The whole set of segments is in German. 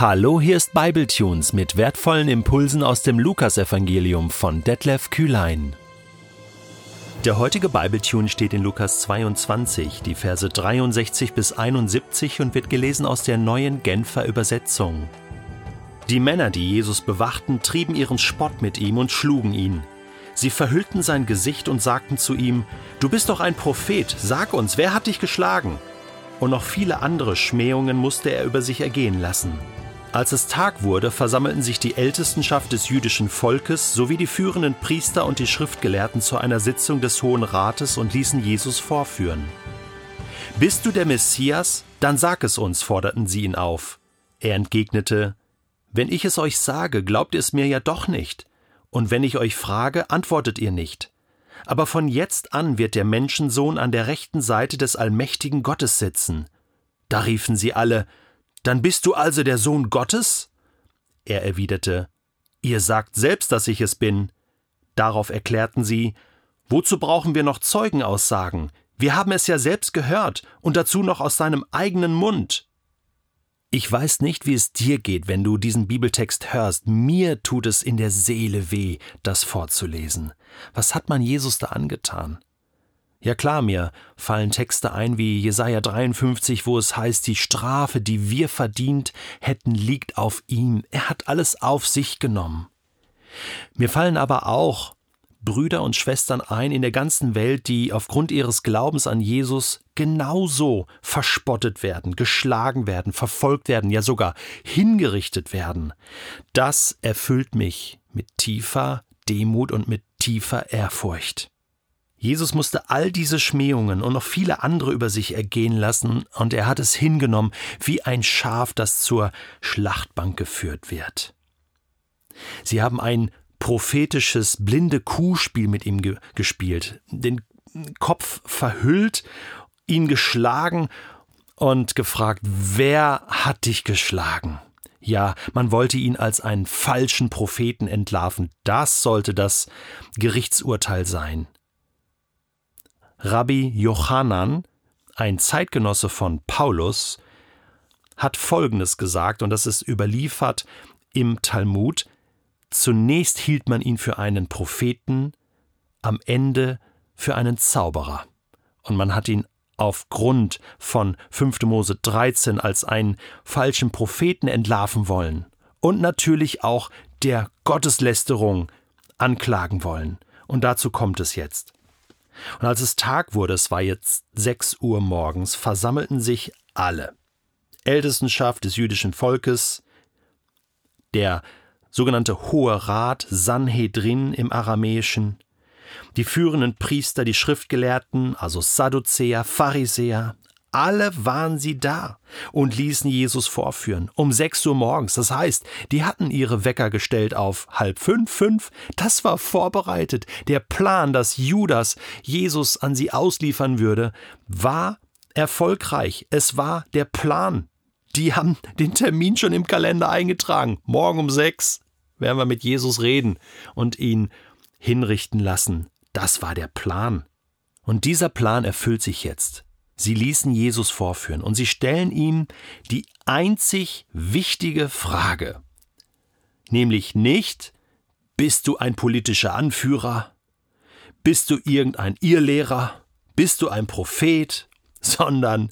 Hallo, hier ist Bibletunes mit wertvollen Impulsen aus dem Lukasevangelium von Detlef Kühlein. Der heutige Bibletune steht in Lukas 22, die Verse 63 bis 71 und wird gelesen aus der neuen Genfer Übersetzung. Die Männer, die Jesus bewachten, trieben ihren Spott mit ihm und schlugen ihn. Sie verhüllten sein Gesicht und sagten zu ihm, Du bist doch ein Prophet, sag uns, wer hat dich geschlagen? Und noch viele andere Schmähungen musste er über sich ergehen lassen. Als es Tag wurde, versammelten sich die Ältestenschaft des jüdischen Volkes sowie die führenden Priester und die Schriftgelehrten zu einer Sitzung des Hohen Rates und ließen Jesus vorführen. Bist du der Messias? Dann sag es uns, forderten sie ihn auf. Er entgegnete, Wenn ich es euch sage, glaubt ihr es mir ja doch nicht. Und wenn ich euch frage, antwortet ihr nicht. Aber von jetzt an wird der Menschensohn an der rechten Seite des allmächtigen Gottes sitzen. Da riefen sie alle, dann bist du also der Sohn Gottes? Er erwiderte, Ihr sagt selbst, dass ich es bin. Darauf erklärten sie, Wozu brauchen wir noch Zeugenaussagen? Wir haben es ja selbst gehört und dazu noch aus seinem eigenen Mund. Ich weiß nicht, wie es dir geht, wenn du diesen Bibeltext hörst. Mir tut es in der Seele weh, das vorzulesen. Was hat man Jesus da angetan? Ja klar, mir fallen Texte ein wie Jesaja 53, wo es heißt, die Strafe, die wir verdient hätten, liegt auf ihm. Er hat alles auf sich genommen. Mir fallen aber auch Brüder und Schwestern ein in der ganzen Welt, die aufgrund ihres Glaubens an Jesus genauso verspottet werden, geschlagen werden, verfolgt werden, ja sogar hingerichtet werden. Das erfüllt mich mit tiefer Demut und mit tiefer Ehrfurcht. Jesus musste all diese Schmähungen und noch viele andere über sich ergehen lassen, und er hat es hingenommen wie ein Schaf, das zur Schlachtbank geführt wird. Sie haben ein prophetisches blinde Kuhspiel mit ihm ge gespielt, den Kopf verhüllt, ihn geschlagen und gefragt, wer hat dich geschlagen? Ja, man wollte ihn als einen falschen Propheten entlarven. Das sollte das Gerichtsurteil sein. Rabbi Jochanan, ein Zeitgenosse von Paulus, hat Folgendes gesagt, und das ist überliefert im Talmud. Zunächst hielt man ihn für einen Propheten, am Ende für einen Zauberer. Und man hat ihn aufgrund von 5. Mose 13 als einen falschen Propheten entlarven wollen und natürlich auch der Gotteslästerung anklagen wollen. Und dazu kommt es jetzt. Und als es Tag wurde, es war jetzt sechs Uhr morgens, versammelten sich alle. Ältestenschaft des jüdischen Volkes, der sogenannte Hohe Rat, Sanhedrin im Aramäischen, die führenden Priester, die Schriftgelehrten, also Sadduzäer, Pharisäer, alle waren sie da und ließen Jesus vorführen. Um sechs Uhr morgens. Das heißt, die hatten ihre Wecker gestellt auf halb fünf, fünf. Das war vorbereitet. Der Plan, dass Judas Jesus an sie ausliefern würde, war erfolgreich. Es war der Plan. Die haben den Termin schon im Kalender eingetragen. Morgen um sechs werden wir mit Jesus reden und ihn hinrichten lassen. Das war der Plan. Und dieser Plan erfüllt sich jetzt. Sie ließen Jesus vorführen und sie stellen ihm die einzig wichtige Frage, nämlich nicht, bist du ein politischer Anführer, bist du irgendein Irrlehrer, bist du ein Prophet, sondern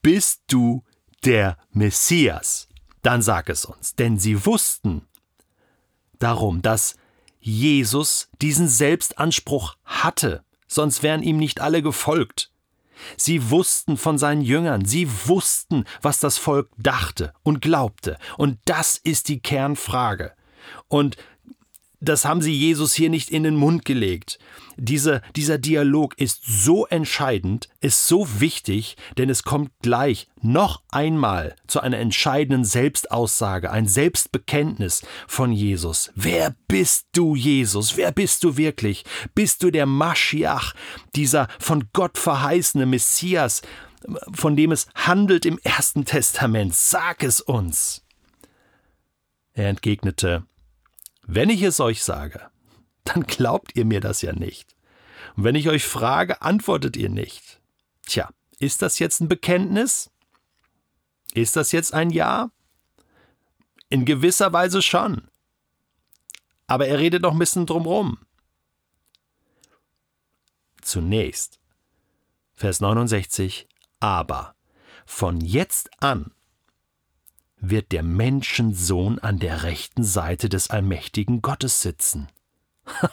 bist du der Messias? Dann sag es uns, denn sie wussten darum, dass Jesus diesen Selbstanspruch hatte, sonst wären ihm nicht alle gefolgt. Sie wussten von seinen Jüngern, sie wussten, was das Volk dachte und glaubte. Und das ist die Kernfrage. Und das haben sie Jesus hier nicht in den Mund gelegt. Diese, dieser Dialog ist so entscheidend, ist so wichtig, denn es kommt gleich noch einmal zu einer entscheidenden Selbstaussage, ein Selbstbekenntnis von Jesus. Wer bist du, Jesus? Wer bist du wirklich? Bist du der Maschiach, dieser von Gott verheißene Messias, von dem es handelt im Ersten Testament? Sag es uns. Er entgegnete, wenn ich es euch sage, dann glaubt ihr mir das ja nicht. Und wenn ich euch frage, antwortet ihr nicht. Tja, ist das jetzt ein Bekenntnis? Ist das jetzt ein Ja? In gewisser Weise schon. Aber er redet noch ein bisschen drumrum. Zunächst, Vers 69, aber von jetzt an wird der Menschensohn an der rechten Seite des allmächtigen Gottes sitzen.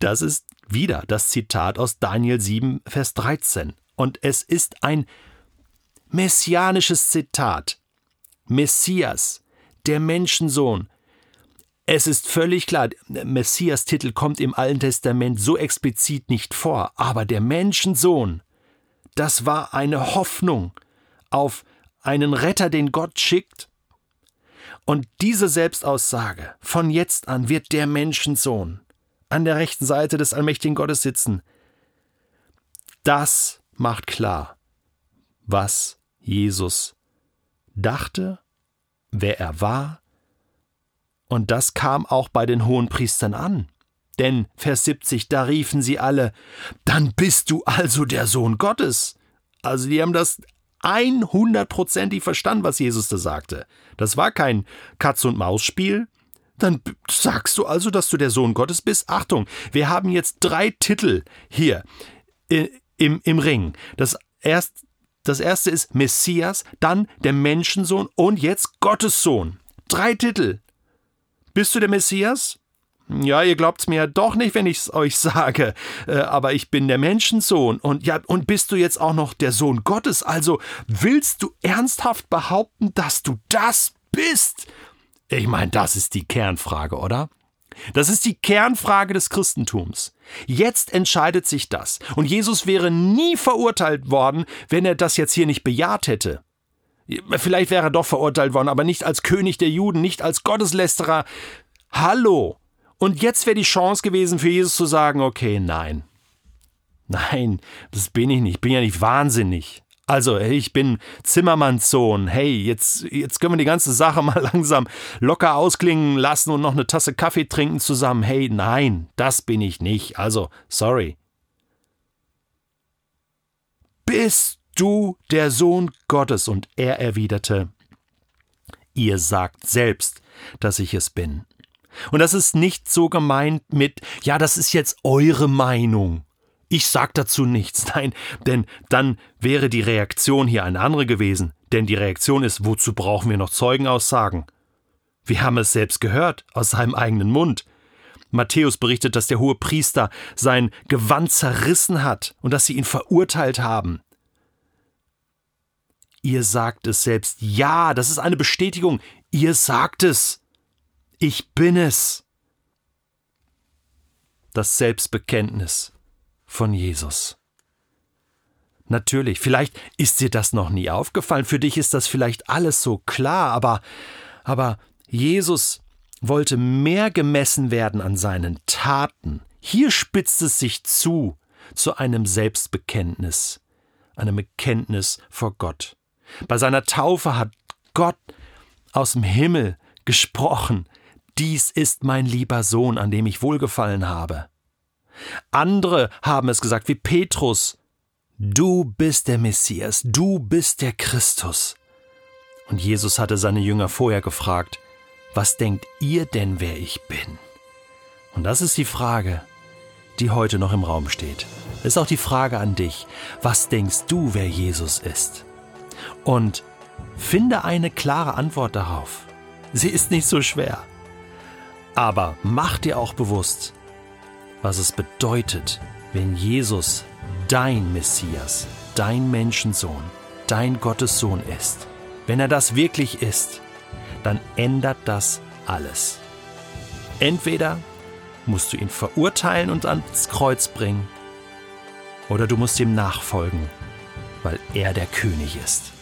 Das ist wieder das Zitat aus Daniel 7, Vers 13. Und es ist ein messianisches Zitat. Messias, der Menschensohn. Es ist völlig klar, Messias-Titel kommt im Alten Testament so explizit nicht vor, aber der Menschensohn, das war eine Hoffnung auf einen Retter, den Gott schickt. Und diese Selbstaussage, von jetzt an wird der Menschensohn, an der rechten Seite des allmächtigen Gottes sitzen. Das macht klar, was Jesus dachte, wer er war, und das kam auch bei den hohen Priestern an. Denn, Vers 70, da riefen sie alle, dann bist du also der Sohn Gottes. Also die haben das 100%ig verstanden, was Jesus da sagte. Das war kein Katz-und-Maus-Spiel, dann sagst du also, dass du der Sohn Gottes bist? Achtung, wir haben jetzt drei Titel hier äh, im, im Ring. Das, erst, das erste ist Messias, dann der Menschensohn und jetzt Gottes Sohn. Drei Titel. Bist du der Messias? Ja, ihr glaubt's mir doch nicht, wenn ich's euch sage. Äh, aber ich bin der Menschensohn. Und ja, und bist du jetzt auch noch der Sohn Gottes? Also willst du ernsthaft behaupten, dass du das bist? Ich meine, das ist die Kernfrage, oder? Das ist die Kernfrage des Christentums. Jetzt entscheidet sich das. Und Jesus wäre nie verurteilt worden, wenn er das jetzt hier nicht bejaht hätte. Vielleicht wäre er doch verurteilt worden, aber nicht als König der Juden, nicht als Gotteslästerer. Hallo! Und jetzt wäre die Chance gewesen für Jesus zu sagen, okay, nein. Nein, das bin ich nicht. Ich bin ja nicht wahnsinnig. Also, ich bin Zimmermanns Sohn. Hey, jetzt, jetzt können wir die ganze Sache mal langsam locker ausklingen lassen und noch eine Tasse Kaffee trinken zusammen. Hey, nein, das bin ich nicht. Also, sorry. Bist du der Sohn Gottes? Und er erwiderte, ihr sagt selbst, dass ich es bin. Und das ist nicht so gemeint mit, ja, das ist jetzt eure Meinung. Ich sag dazu nichts. Nein, denn dann wäre die Reaktion hier eine andere gewesen. Denn die Reaktion ist, wozu brauchen wir noch Zeugenaussagen? Wir haben es selbst gehört, aus seinem eigenen Mund. Matthäus berichtet, dass der hohe Priester sein Gewand zerrissen hat und dass sie ihn verurteilt haben. Ihr sagt es selbst. Ja, das ist eine Bestätigung. Ihr sagt es. Ich bin es. Das Selbstbekenntnis von Jesus. Natürlich, vielleicht ist dir das noch nie aufgefallen, für dich ist das vielleicht alles so klar, aber, aber Jesus wollte mehr gemessen werden an seinen Taten. Hier spitzt es sich zu, zu einem Selbstbekenntnis, einem Bekenntnis vor Gott. Bei seiner Taufe hat Gott aus dem Himmel gesprochen, dies ist mein lieber Sohn, an dem ich wohlgefallen habe. Andere haben es gesagt, wie Petrus. Du bist der Messias, du bist der Christus. Und Jesus hatte seine Jünger vorher gefragt, was denkt ihr denn, wer ich bin? Und das ist die Frage, die heute noch im Raum steht. Ist auch die Frage an dich, was denkst du, wer Jesus ist? Und finde eine klare Antwort darauf. Sie ist nicht so schwer. Aber mach dir auch bewusst, was es bedeutet, wenn Jesus dein Messias, dein Menschensohn, dein Gottessohn ist. Wenn er das wirklich ist, dann ändert das alles. Entweder musst du ihn verurteilen und ans Kreuz bringen, oder du musst ihm nachfolgen, weil er der König ist.